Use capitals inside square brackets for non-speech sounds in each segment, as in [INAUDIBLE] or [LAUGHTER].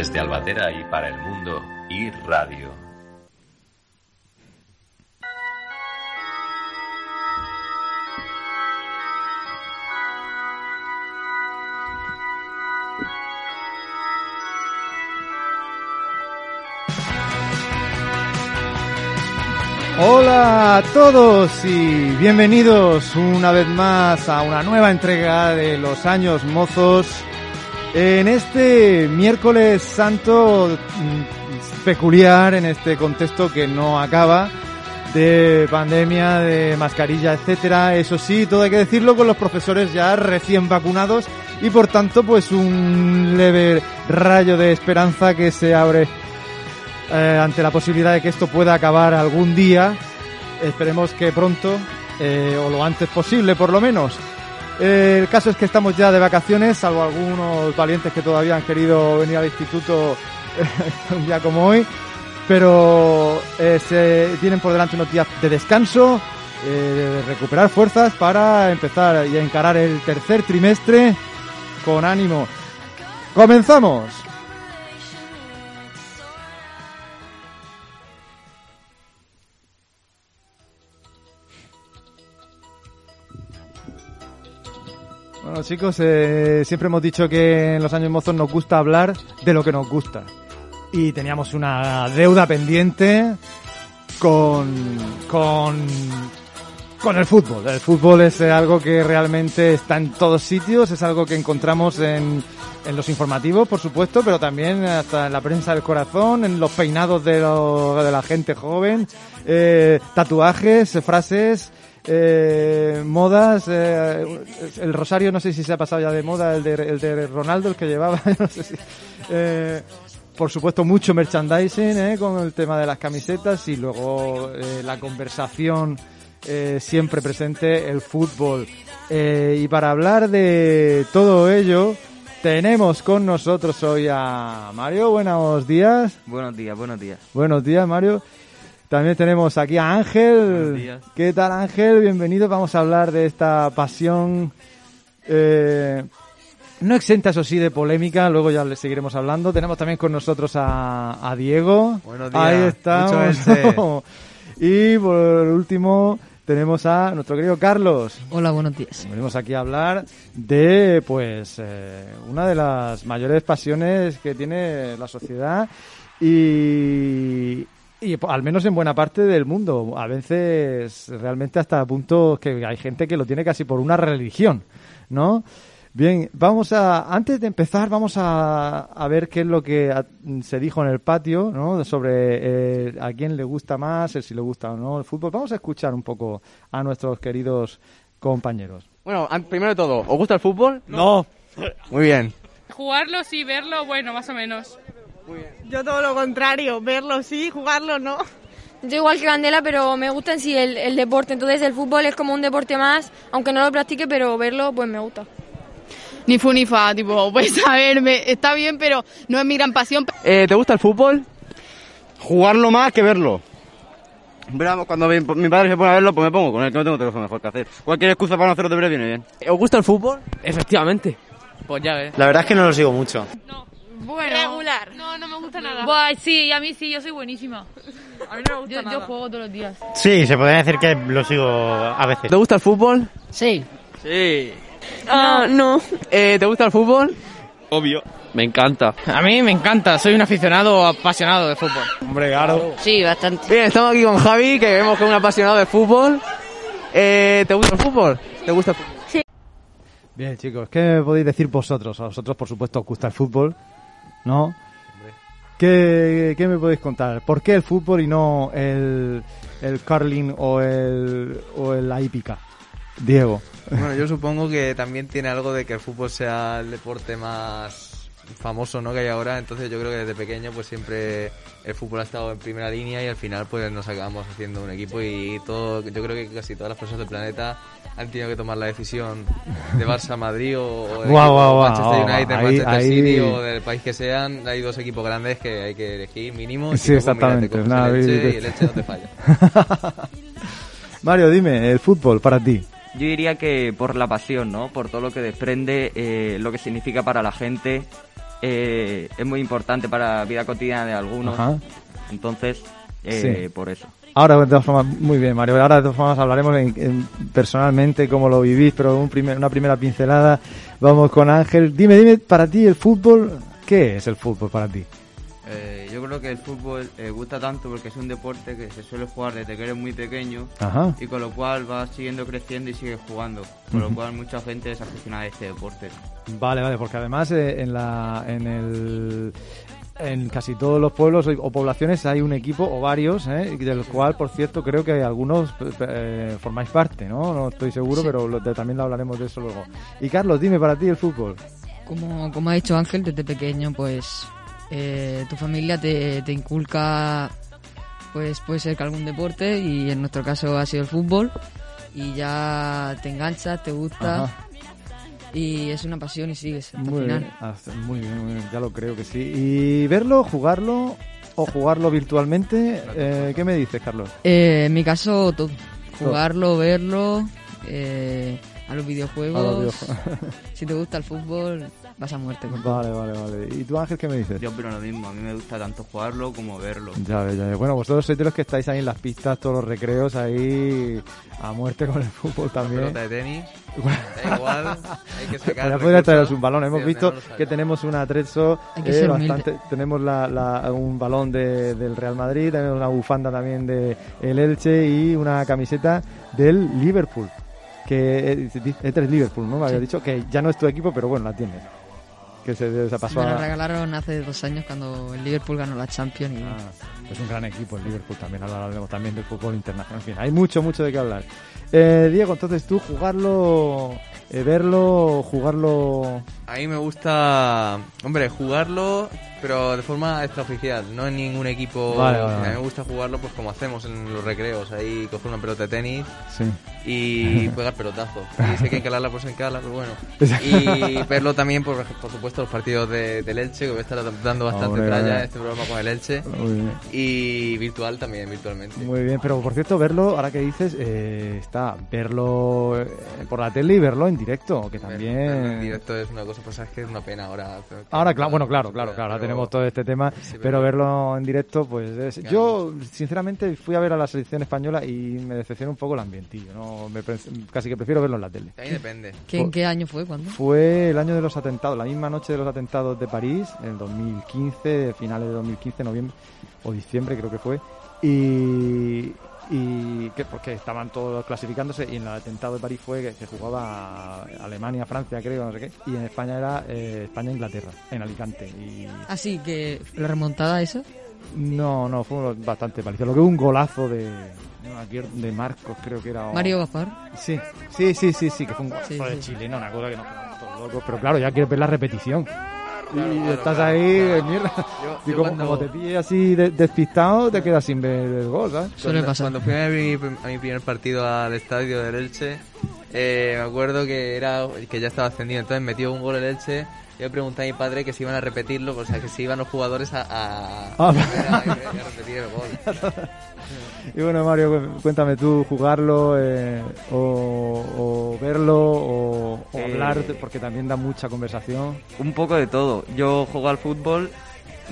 Desde Albatera y para el mundo, y Radio. Hola a todos y bienvenidos una vez más a una nueva entrega de los años mozos en este miércoles santo mm, peculiar, en este contexto que no acaba de pandemia, de mascarilla, etcétera. Eso sí, todo hay que decirlo con los profesores ya recién vacunados y por tanto pues un leve rayo de esperanza que se abre eh, ante la posibilidad de que esto pueda acabar algún día. Esperemos que pronto eh, o lo antes posible por lo menos. Eh, el caso es que estamos ya de vacaciones, salvo algunos valientes que todavía han querido venir al instituto [LAUGHS] un día como hoy, pero eh, se tienen por delante unos días de descanso, eh, de recuperar fuerzas para empezar y encarar el tercer trimestre con ánimo. ¡Comenzamos! Bueno chicos, eh, siempre hemos dicho que en los años mozos nos gusta hablar de lo que nos gusta. Y teníamos una deuda pendiente con, con, con el fútbol. El fútbol es algo que realmente está en todos sitios, es algo que encontramos en, en los informativos, por supuesto, pero también hasta en la prensa del corazón, en los peinados de, lo- de la gente joven, eh, tatuajes, frases, eh, modas, eh, el rosario no sé si se ha pasado ya de moda, el de, el de Ronaldo, el que llevaba, [LAUGHS] no sé si, eh, por supuesto mucho merchandising eh, con el tema de las camisetas y luego eh, la conversación eh, siempre presente, el fútbol. Eh, y para hablar de todo ello, tenemos con nosotros hoy a Mario. Buenos días. Buenos días, buenos días. Buenos días, Mario. También tenemos aquí a Ángel. Buenos días. ¿Qué tal, Ángel? Bienvenido. Vamos a hablar de esta pasión. eh, no exenta, eso sí, de polémica. Luego ya le seguiremos hablando. Tenemos también con nosotros a, a Diego. Buenos días. Ahí estamos. Elche. [LAUGHS] y por último, tenemos a nuestro querido Carlos. Hola, buenos días. Venimos aquí a hablar de, pues, eh, una de las mayores pasiones que tiene la sociedad y, y al menos en buena parte del mundo. A veces realmente hasta puntos que hay gente que lo tiene casi por una religión, ¿no? Bien, vamos a, antes de empezar, vamos a, a ver qué es lo que a- se dijo en el patio, ¿no? Sobre eh, a quién le gusta más, el si le gusta o no el fútbol. Vamos a escuchar un poco a nuestros queridos compañeros. Bueno, primero de todo, ¿os gusta el fútbol? No. Muy bien. Jugarlo sí, verlo, bueno, más o menos. Yo todo lo contrario, verlo sí, jugarlo no. Yo igual que Candela, pero me gusta en sí el, el deporte. Entonces el fútbol es como un deporte más, aunque no lo practique, pero verlo pues me gusta. Ni fu ni fa, tipo, [LAUGHS] pues a ver, me- está bien, pero no es mi gran pasión. Eh, ¿Te gusta el fútbol? Jugarlo más que verlo. Pero cuando mi, mi padre se pone a verlo, pues me pongo con él, que no tengo otra cosa mejor que hacer. Cualquier excusa para no hacer los deberes viene bien. ¿Os gusta el fútbol? Efectivamente. Pues ya ves. La verdad es que no lo sigo mucho. Bueno, Regular. No, no me gusta nada. Buah, sí, a mí sí, yo soy buenísima. A mí no me gusta Yo, nada. yo juego todos los días. Sí, se podría decir que lo sigo a veces. ¿Te gusta el fútbol? Sí. Sí. Ah, no. Eh, ¿Te gusta el fútbol? Obvio. Me encanta. A mí me encanta, soy un aficionado apasionado de fútbol. Hombre, claro. Sí, bastante. Bien, estamos aquí con Javi, que vemos que es un apasionado de fútbol. Eh, ¿Te gusta el fútbol? ¿Te gusta el fútbol? Bien, chicos, ¿qué me podéis decir vosotros? A vosotros, por supuesto, os gusta el fútbol, ¿no? ¿Qué, qué me podéis contar? ¿Por qué el fútbol y no el, el curling o el, o el la hípica? Diego. Bueno, yo supongo que también tiene algo de que el fútbol sea el deporte más famoso ¿no? que hay ahora. Entonces yo creo que desde pequeño pues siempre el fútbol ha estado en primera línea y al final pues nos acabamos haciendo un equipo y todo, yo creo que casi todas las personas del planeta han tenido que tomar la decisión de Barça Madrid o, o de Guau, guau, guau. Manchester United, Ahí- Manchester ahí- City o del país que sean. Hay dos equipos grandes que hay que elegir mínimo. y Sí, pues exactamente. coges Nada, el Elche y el Elche no te falla. [LAUGHS] Mario, dime, el fútbol para ti. Yo diría que por la pasión, ¿no? Por todo lo que desprende, eh, lo que significa para la gente. Eh, es muy importante para la vida cotidiana de algunos. Ajá. Entonces, eh, Sí. por eso. Ahora, de todas formas, muy bien, Mario. Ahora, de todas formas, hablaremos en- en- personalmente cómo lo vivís, pero un primer- una primera pincelada. Vamos con Ángel. Dime, dime, para ti el fútbol, ¿qué es el fútbol para ti? Eh, yo creo que el fútbol eh, gusta tanto porque es un deporte que se suele jugar desde que eres muy pequeño Ajá. y con lo cual vas siguiendo creciendo y sigues jugando. Con lo Ujú. cual mucha gente es aficionada a este deporte. Vale, vale, porque además eh, en la en el en casi todos los pueblos o poblaciones hay un equipo o varios, ¿eh? del cual, por cierto, creo que algunos eh, formáis parte, ¿no? No estoy seguro, Sí. pero lo- de- también lo hablaremos de eso luego. Y Carlos, dime para ti el fútbol. Como, como ha dicho Ángel, desde pequeño, pues eh, tu familia te, te inculca, pues puede ser que algún deporte y en nuestro caso ha sido el fútbol y ya te enganchas, te gusta Ajá. y es una pasión y sigues hasta el Muy final. bien, hasta- muy bien, muy bien, ya lo creo que sí. ¿Y verlo, jugarlo o jugarlo virtualmente? Eh, ¿Qué me dices, Carlos? Eh, en mi caso, todo. Todo. Jugarlo, verlo, eh, a los videojuegos. A los videojuegos. [LAUGHS] si te gusta el fútbol, vas a muerte. con Vale, vale, vale. ¿Y tú, Ángel, qué me dices? Yo opino lo mismo, a mí me gusta tanto jugarlo como verlo. Ya ves, ya ves. Bueno, vosotros sois de los que estáis ahí en las pistas, todos los recreos, ahí a muerte con el fútbol también. pelota de tenis, da igual, hay que [LAUGHS] sacar Ya podría traeros un balón. Hemos Sí, visto que tenemos un que eh, humilde. bastante. Tenemos la, la- un balón de- del Real Madrid, tenemos una bufanda también de el Elche y una camiseta del Liverpool. Que eh, este es Liverpool, ¿no? Me había Sí. dicho que ya no es tu equipo, pero bueno, la tienes. Que se, pasó Me lo a- regalaron hace dos años cuando el Liverpool ganó la Champions. Y... Ah, es un gran equipo el Liverpool también, hablaremos también del fútbol internacional. En fin, hay mucho, mucho de qué hablar. Eh, Diego, entonces tú jugarlo, eh, verlo, jugarlo... A mí me gusta, hombre, jugarlo, pero de forma extraoficial, no en ningún equipo. Vale, vale, A mí vale. me gusta jugarlo pues como hacemos en los recreos, ahí coger una pelota de tenis Sí. y [LAUGHS] pegar pelotazos. Y si hay que encalarla, pues encala, pero bueno. Y [LAUGHS] verlo también, por, por supuesto, los partidos de, del Elche, que voy a estar dando bastante tralla vale. este programa con el Elche. Muy bien. Y virtual también, virtualmente. Muy bien, pero por cierto, verlo, ahora que dices, eh, está verlo eh, por la tele y verlo en directo, que también... Verlo en directo es una cosa, pues es que es una pena ahora. Ahora, claro, bueno, claro, claro, claro, tenemos todo este tema, pero verlo en directo, pues es... Yo, sinceramente, fui a ver a la selección española y me decepcionó un poco el ambientillo, ¿no? Me pre- casi que prefiero verlo en la tele. Ahí depende. ¿Qué, ¿En qué año fue? ¿Cuándo? Fue el año de los atentados, la misma noche de los atentados de París, en 2015, finales de 2015, noviembre o diciembre creo que fue, y, y que porque estaban todos clasificándose y en el atentado de París fue que se jugaba Alemania, Francia creo, no sé qué, y en España era eh, España-Inglaterra, en Alicante. Y Así que la remontada esa. no, no, fue bastante parecido. Lo que hubo un golazo de, de Marcos creo que era. Mario Gaspar. Sí, sí, sí, sí, sí, que fue un golazo Sí, de sí, chilena, una cosa que nos quedamos todos locos. Pero claro, ya quieres ver la repetición. Claro, y claro, estás claro, ahí, claro. de mierda. Yo- y yo como, cuando- como te pilles así de- despistado, te quedas sin ver el gol, ¿sabes? Cuando, cuando fui a mi, a mi primer partido al estadio del Elche, eh, me acuerdo que era que ya estaba ascendido, entonces metió un gol el Elche. Yo le pregunté a mi padre que si iban a repetirlo, o sea, que si iban los jugadores a, a, Ah. a volver a- a repetir el gol. [LAUGHS] Y bueno, Mario, cu- cuéntame tú, jugarlo eh, o, o verlo o, o Eh, hablar, porque también da mucha conversación. Un poco de todo. Yo juego al fútbol,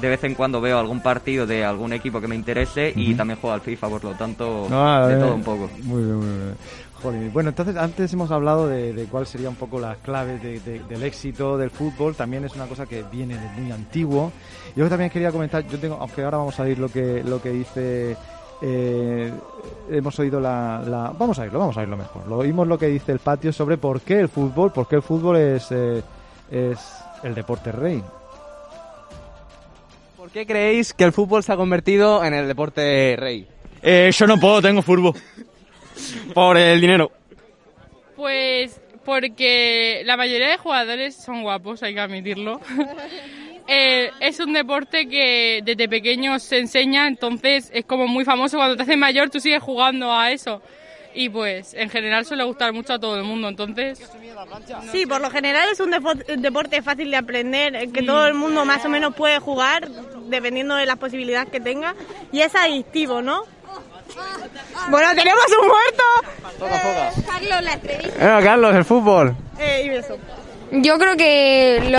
de vez en cuando veo algún partido de algún equipo que me interese y también juego al FIFA, por lo tanto, Ah, de eh, todo un poco. Muy bien, muy bien. Joder. Bueno, entonces antes hemos hablado de, de cuál sería un poco las claves de- de- del éxito del fútbol. También es una cosa que viene de muy antiguo. Yo también quería comentar, yo tengo, aunque ahora vamos a oír lo que lo que dice. eh, hemos oído la, la- Vamos a oírlo, vamos a oírlo mejor. Lo oímos lo que dice el patio sobre por qué el fútbol, por qué el fútbol es, eh, es el deporte rey. ¿Por qué creéis que el fútbol se ha convertido en el deporte rey? Eh, yo no puedo, tengo fútbol. [LAUGHS] Por el dinero. Pues porque la mayoría de jugadores son guapos, hay que admitirlo. [LAUGHS] eh, es un deporte que desde pequeño se enseña, entonces es como muy famoso. Cuando te haces mayor, tú sigues jugando a eso. Y pues en general suele gustar mucho a todo el mundo, entonces. Sí, por lo general es un deporte fácil de aprender, eh, que todo el mundo más o menos puede jugar, dependiendo de las posibilidades que tenga, y es adictivo, ¿no? Bueno, tenemos un muerto. Carlos, la estrella. Venga, Carlos, el fútbol. Eh, y beso. Yo creo que lo-